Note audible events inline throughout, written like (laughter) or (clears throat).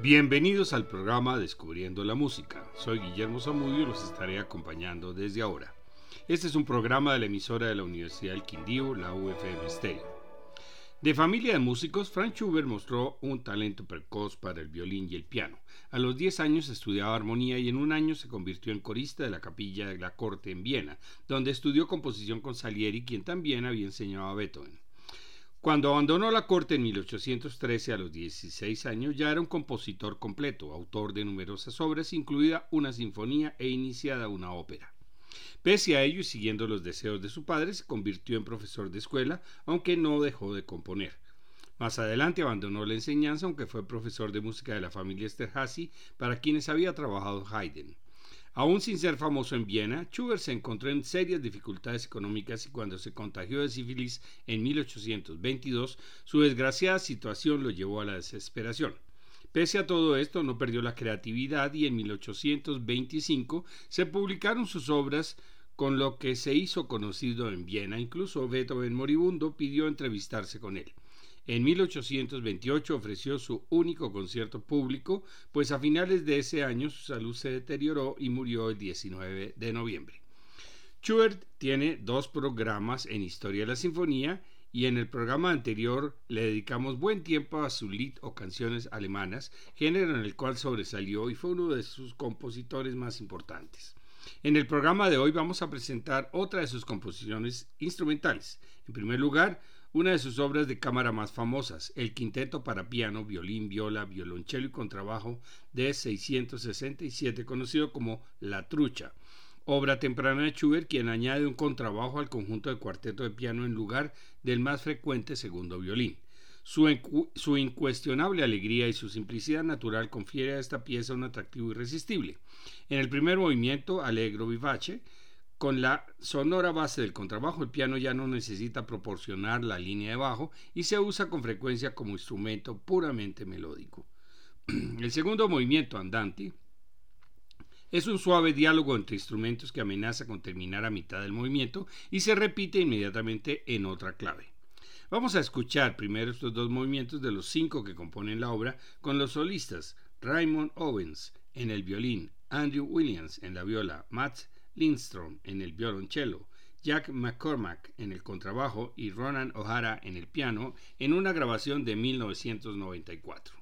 Bienvenidos al programa Descubriendo la Música. Soy Guillermo Zamudio y los estaré acompañando desde ahora. Este es un programa de la emisora de la Universidad del Quindío, la UFM Stereo. De familia de músicos, Franz Schubert mostró un talento precoz para el violín y el piano. A los 10 años estudiaba armonía y en un año se convirtió en corista de la capilla de la corte en Viena, donde estudió composición con Salieri, quien también había enseñado a Beethoven. Cuando abandonó la corte en 1813 a los 16 años ya era un compositor completo, autor de numerosas obras, incluida una sinfonía e iniciada una ópera. Pese a ello y siguiendo los deseos de su padre, se convirtió en profesor de escuela, aunque no dejó de componer. Más adelante abandonó la enseñanza, aunque fue profesor de música de la familia Esterhazy, para quienes había trabajado Haydn. Aún sin ser famoso en Viena, Schubert se encontró en serias dificultades económicas y cuando se contagió de sífilis en 1822, su desgraciada situación lo llevó a la desesperación. Pese a todo esto, no perdió la creatividad y en 1825 se publicaron sus obras con lo que se hizo conocido en Viena. Incluso Beethoven moribundo pidió entrevistarse con él. En 1828 ofreció su único concierto público, pues a finales de ese año su salud se deterioró y murió el 19 de noviembre. Schubert tiene dos programas en Historia de la Sinfonía y en el programa anterior le dedicamos buen tiempo a su lied o canciones alemanas, género en el cual sobresalió y fue uno de sus compositores más importantes. En el programa de hoy vamos a presentar otra de sus composiciones instrumentales. En primer lugar, una de sus obras de cámara más famosas, el quinteto para piano, violín, viola, violonchelo y contrabajo de 667, conocido como La Trucha, obra temprana de Schubert, quien añade un contrabajo al conjunto de cuarteto de piano en lugar del más frecuente segundo violín. Su, incuestionable alegría y su simplicidad natural confiere a esta pieza un atractivo irresistible. En el primer movimiento, Allegro vivace, con la sonora base del contrabajo, el piano ya no necesita proporcionar la línea de bajo y se usa con frecuencia como instrumento puramente melódico. (clears throat) El segundo movimiento, andante, es un suave diálogo entre instrumentos que amenaza con terminar a mitad del movimiento y se repite inmediatamente en otra clave. Vamos a escuchar primero estos dos movimientos de los cinco que componen la obra con los solistas Raymond Owens en el violín, Andrew Williams en la viola, Matt Lindstrom en el violonchelo, Jack McCormack en el contrabajo y Ronan O'Hara en el piano en una grabación de 1994.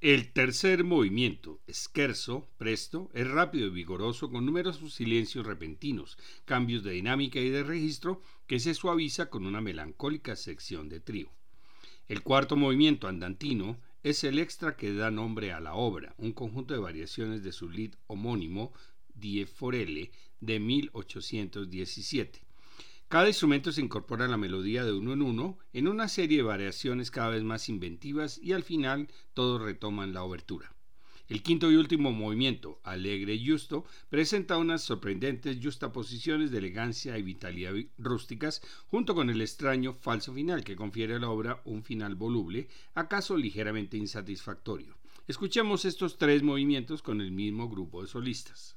El tercer movimiento, scherzo, presto, es rápido y vigoroso con numerosos silencios repentinos, cambios de dinámica y de registro que se suaviza con una melancólica sección de trío. El cuarto movimiento andantino es el extra que da nombre a la obra, un conjunto de variaciones de su lead homónimo Die Forelle de 1817. Cada instrumento se incorpora a la melodía de uno en uno en una serie de variaciones cada vez más inventivas y al final todos retoman la obertura. El quinto y último movimiento, alegre y justo, presenta unas sorprendentes justaposiciones de elegancia y vitalidad rústicas, junto con el extraño falso final que confiere a la obra un final voluble, acaso ligeramente insatisfactorio. Escuchemos estos tres movimientos con el mismo grupo de solistas.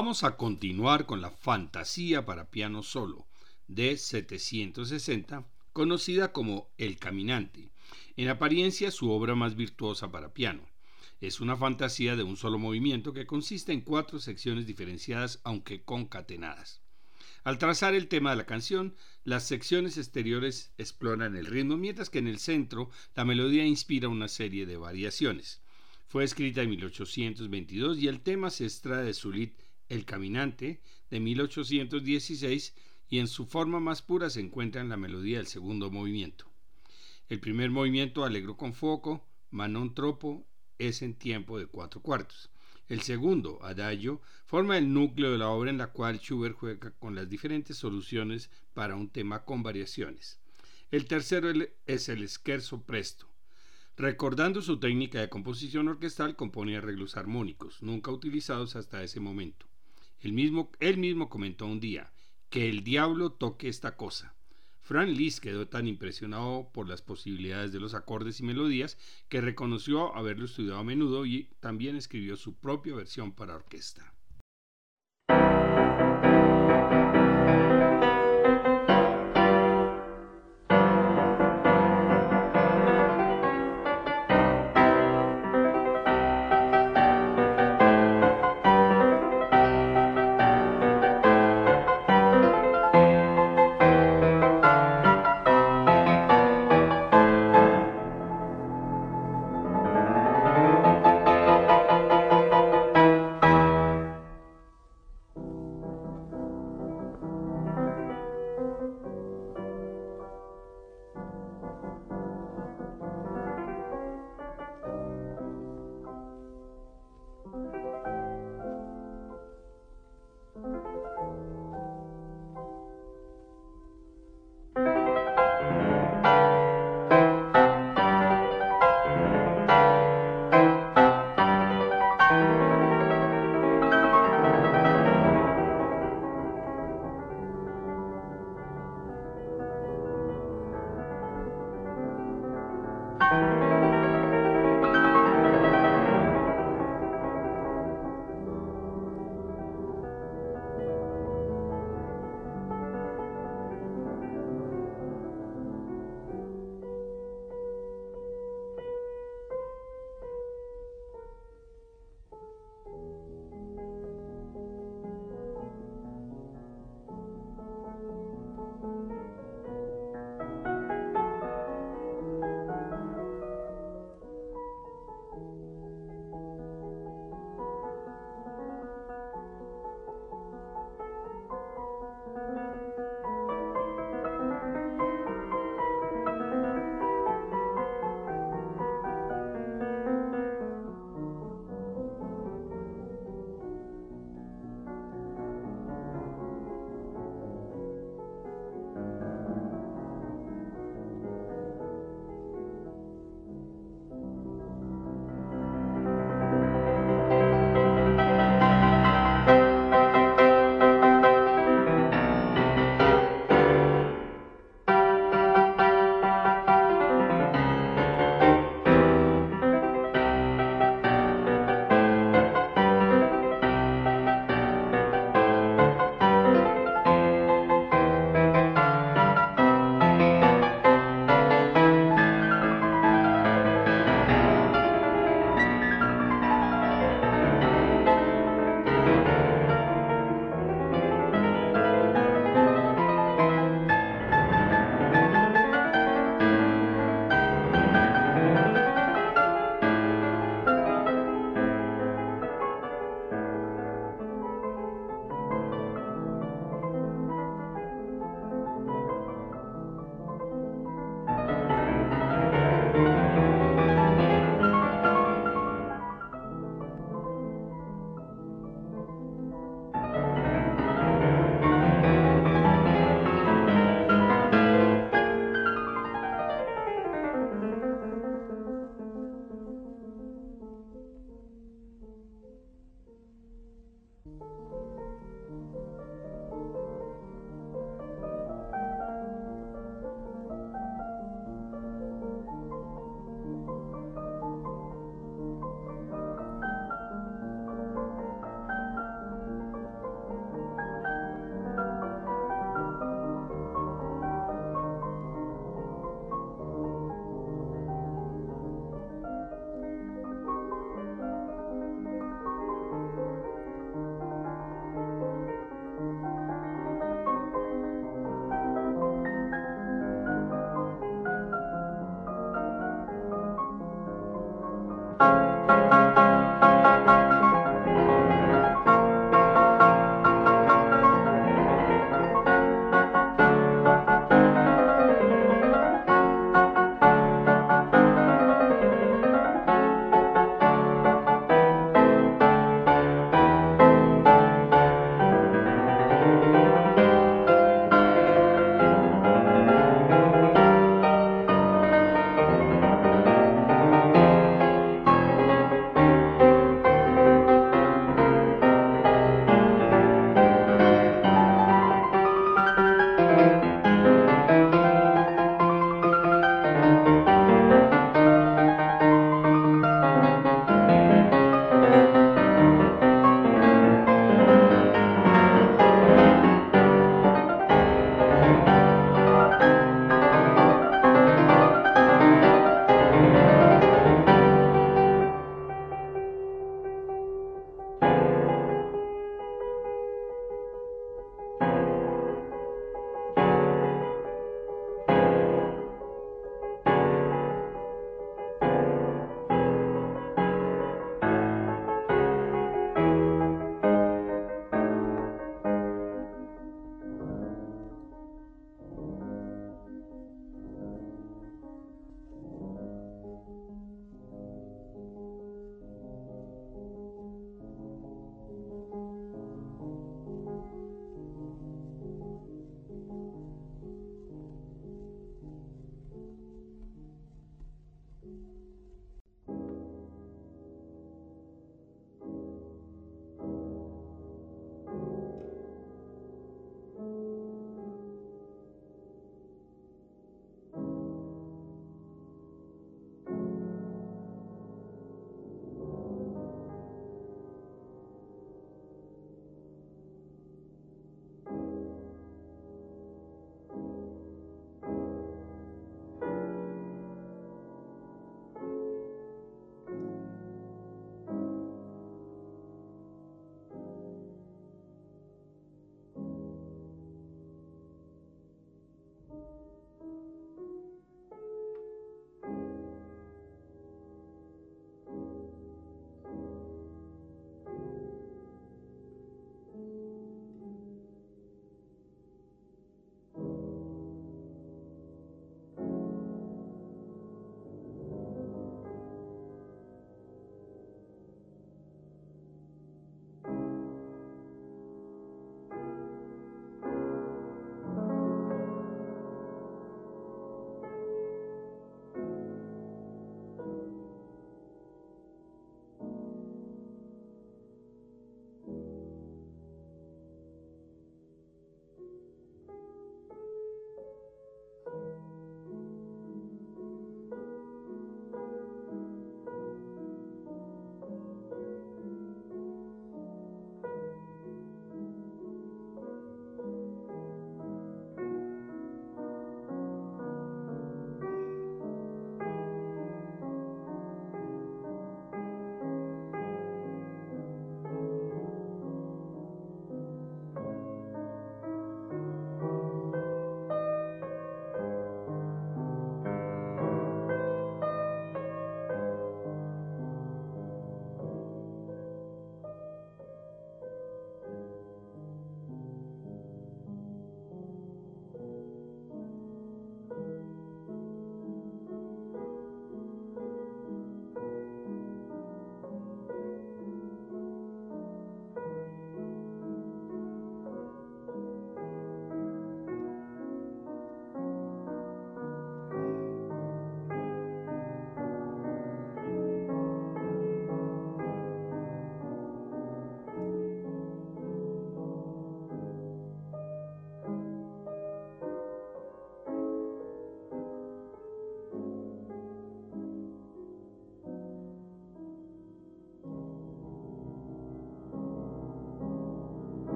Vamos a continuar con la Fantasía para piano solo de 760, conocida como El Caminante, en apariencia su obra más virtuosa para piano. Es una fantasía de un solo movimiento que consiste en cuatro secciones diferenciadas aunque concatenadas. Al trazar el tema de la canción, las secciones exteriores exploran el ritmo, mientras que en el centro la melodía inspira una serie de variaciones. Fue escrita en 1822 y el tema se extrae de su lead El Caminante de 1816 y en su forma más pura se encuentra en la melodía del segundo movimiento. El primer movimiento, Alegro con Foco, Manon Tropo, es en tiempo de cuatro cuartos. El segundo, Adagio, forma el núcleo de la obra en la cual Schubert juega con las diferentes soluciones para un tema con variaciones. El tercero es el Scherzo Presto. Recordando su técnica de composición orquestal, compone arreglos armónicos, nunca utilizados hasta ese momento. Mismo, él mismo comentó un día, que el diablo toque esta cosa. Frank Liszt quedó tan impresionado por las posibilidades de los acordes y melodías que reconoció haberlo estudiado a menudo y también escribió su propia versión para orquesta.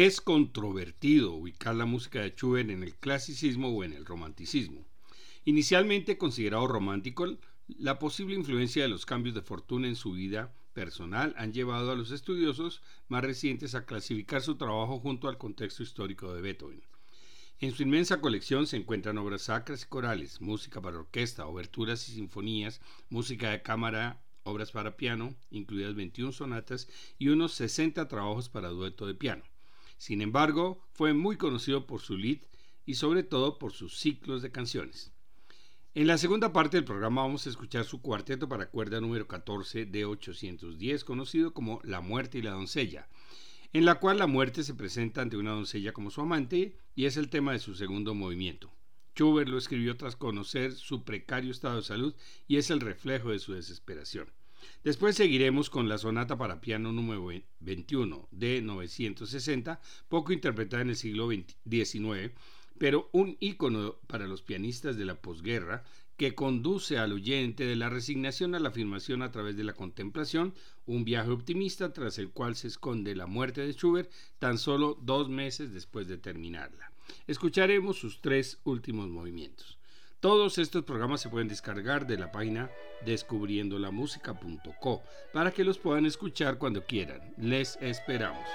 Es controvertido ubicar la música de Schubert en el clasicismo o en el romanticismo. Inicialmente considerado romántico, la posible influencia de los cambios de fortuna en su vida personal han llevado a los estudiosos más recientes a clasificar su trabajo junto al contexto histórico de Beethoven. En su inmensa colección se encuentran obras sacras y corales, música para orquesta, oberturas y sinfonías, música de cámara, obras para piano, incluidas 21 sonatas y unos 60 trabajos para dueto de piano. Sin embargo, fue muy conocido por su lead y sobre todo por sus ciclos de canciones. En la segunda parte del programa vamos a escuchar su cuarteto para cuerda número 14 de 810, conocido como La muerte y la doncella, en la cual la muerte se presenta ante una doncella como su amante y es el tema de su segundo movimiento. Schubert lo escribió tras conocer su precario estado de salud y es el reflejo de su desesperación. Después seguiremos con la sonata para piano número 21 de 960, poco interpretada en el siglo XIX, pero un ícono para los pianistas de la posguerra que conduce al oyente de la resignación a la afirmación a través de la contemplación, un viaje optimista tras el cual se esconde la muerte de Schubert tan solo dos meses después de terminarla. Escucharemos sus tres últimos movimientos. Todos estos programas se pueden descargar de la página descubriendolamusica.co para que los puedan escuchar cuando quieran. Les esperamos.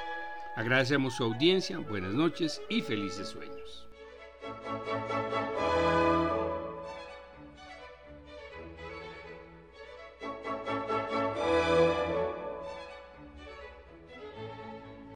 Agradecemos su audiencia, buenas noches y felices sueños.